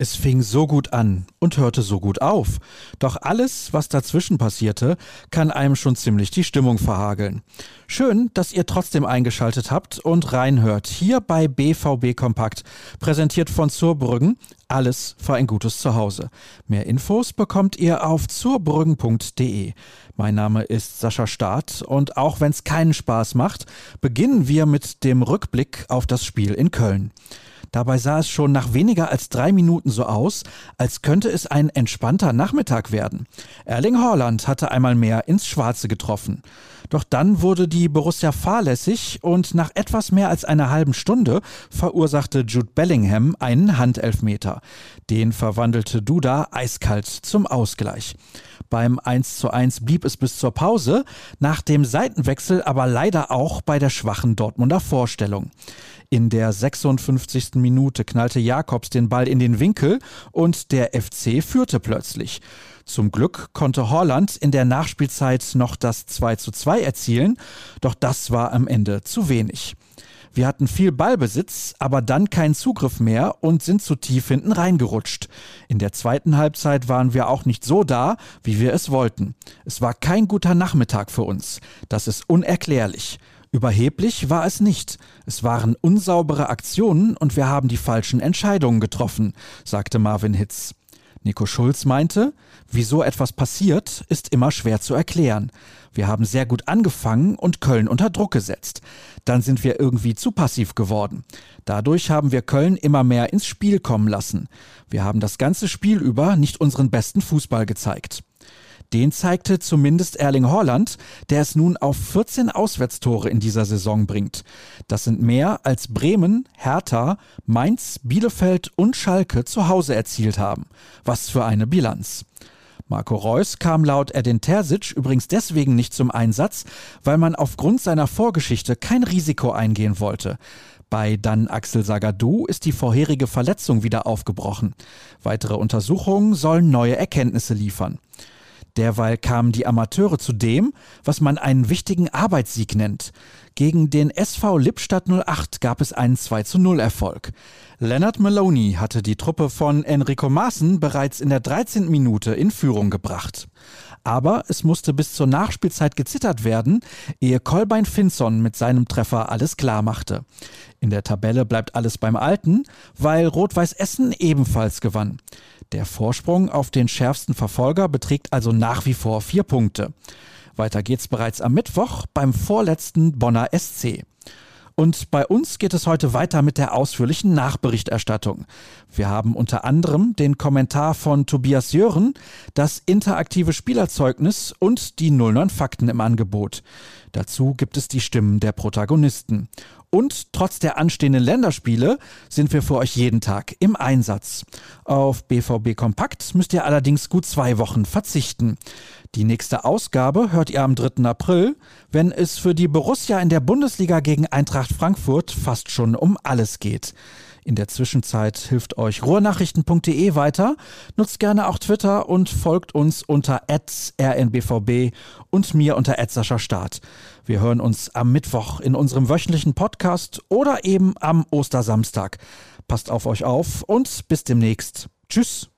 Es fing so gut an und hörte so gut auf. Doch alles, was dazwischen passierte, kann einem schon ziemlich die Stimmung verhageln. Schön, dass ihr trotzdem eingeschaltet habt und reinhört. Hier bei BVB Kompakt, präsentiert von Zurbrüggen. Alles für ein gutes Zuhause. Mehr Infos bekommt ihr auf zurbrüggen.de. Mein Name ist Sascha Staat und auch wenn es keinen Spaß macht, beginnen wir mit dem Rückblick auf das Spiel in Köln. Dabei sah es schon nach weniger als drei Minuten so aus, als könnte es ein entspannter Nachmittag werden. Erling Haaland hatte einmal mehr ins Schwarze getroffen. Doch dann wurde die Borussia fahrlässig und nach etwas mehr als einer halben Stunde verursachte Jude Bellingham einen Handelfmeter. Den verwandelte Duda eiskalt zum Ausgleich. Beim 1 zu 1 blieb es bis zur Pause, nach dem Seitenwechsel aber leider auch bei der schwachen Dortmunder Vorstellung. In der 56. Minute knallte Jakobs den Ball in den Winkel und der FC führte plötzlich. Zum Glück konnte Holland in der Nachspielzeit noch das 2 zu 2 erzielen, doch das war am Ende zu wenig. Wir hatten viel Ballbesitz, aber dann keinen Zugriff mehr und sind zu tief hinten reingerutscht. In der zweiten Halbzeit waren wir auch nicht so da, wie wir es wollten. Es war kein guter Nachmittag für uns. Das ist unerklärlich. Überheblich war es nicht. Es waren unsaubere Aktionen und wir haben die falschen Entscheidungen getroffen, sagte Marvin Hitz. Nico Schulz meinte, wieso etwas passiert, ist immer schwer zu erklären. Wir haben sehr gut angefangen und Köln unter Druck gesetzt. Dann sind wir irgendwie zu passiv geworden. Dadurch haben wir Köln immer mehr ins Spiel kommen lassen. Wir haben das ganze Spiel über nicht unseren besten Fußball gezeigt. Den zeigte zumindest Erling Haaland, der es nun auf 14 Auswärtstore in dieser Saison bringt. Das sind mehr als Bremen, Hertha, Mainz, Bielefeld und Schalke zu Hause erzielt haben. Was für eine Bilanz. Marco Reus kam laut Edin Terzic übrigens deswegen nicht zum Einsatz, weil man aufgrund seiner Vorgeschichte kein Risiko eingehen wollte. Bei dann Axel Sagadou ist die vorherige Verletzung wieder aufgebrochen. Weitere Untersuchungen sollen neue Erkenntnisse liefern. Derweil kamen die Amateure zu dem, was man einen wichtigen Arbeitssieg nennt. Gegen den SV Lippstadt 08 gab es einen 2 zu 0 Erfolg. Leonard Maloney hatte die Truppe von Enrico Maaßen bereits in der 13. Minute in Führung gebracht. Aber es musste bis zur Nachspielzeit gezittert werden, ehe Kolbein Finson mit seinem Treffer alles klar machte. In der Tabelle bleibt alles beim Alten, weil Rot-Weiß Essen ebenfalls gewann. Der Vorsprung auf den schärfsten Verfolger beträgt also nach wie vor vier Punkte. Weiter geht's bereits am Mittwoch beim vorletzten Bonner SC. Und bei uns geht es heute weiter mit der ausführlichen Nachberichterstattung. Wir haben unter anderem den Kommentar von Tobias Jören, das interaktive Spielerzeugnis und die 09 Fakten im Angebot. Dazu gibt es die Stimmen der Protagonisten. Und trotz der anstehenden Länderspiele sind wir für euch jeden Tag im Einsatz. Auf BVB Kompakt müsst ihr allerdings gut zwei Wochen verzichten. Die nächste Ausgabe hört ihr am 3. April, wenn es für die Borussia in der Bundesliga gegen Eintracht Frankfurt fast schon um alles geht. In der Zwischenzeit hilft euch ruhrnachrichten.de weiter. Nutzt gerne auch Twitter und folgt uns unter rnbvb und mir unter Start. Wir hören uns am Mittwoch in unserem wöchentlichen Podcast oder eben am Ostersamstag. Passt auf euch auf und bis demnächst. Tschüss.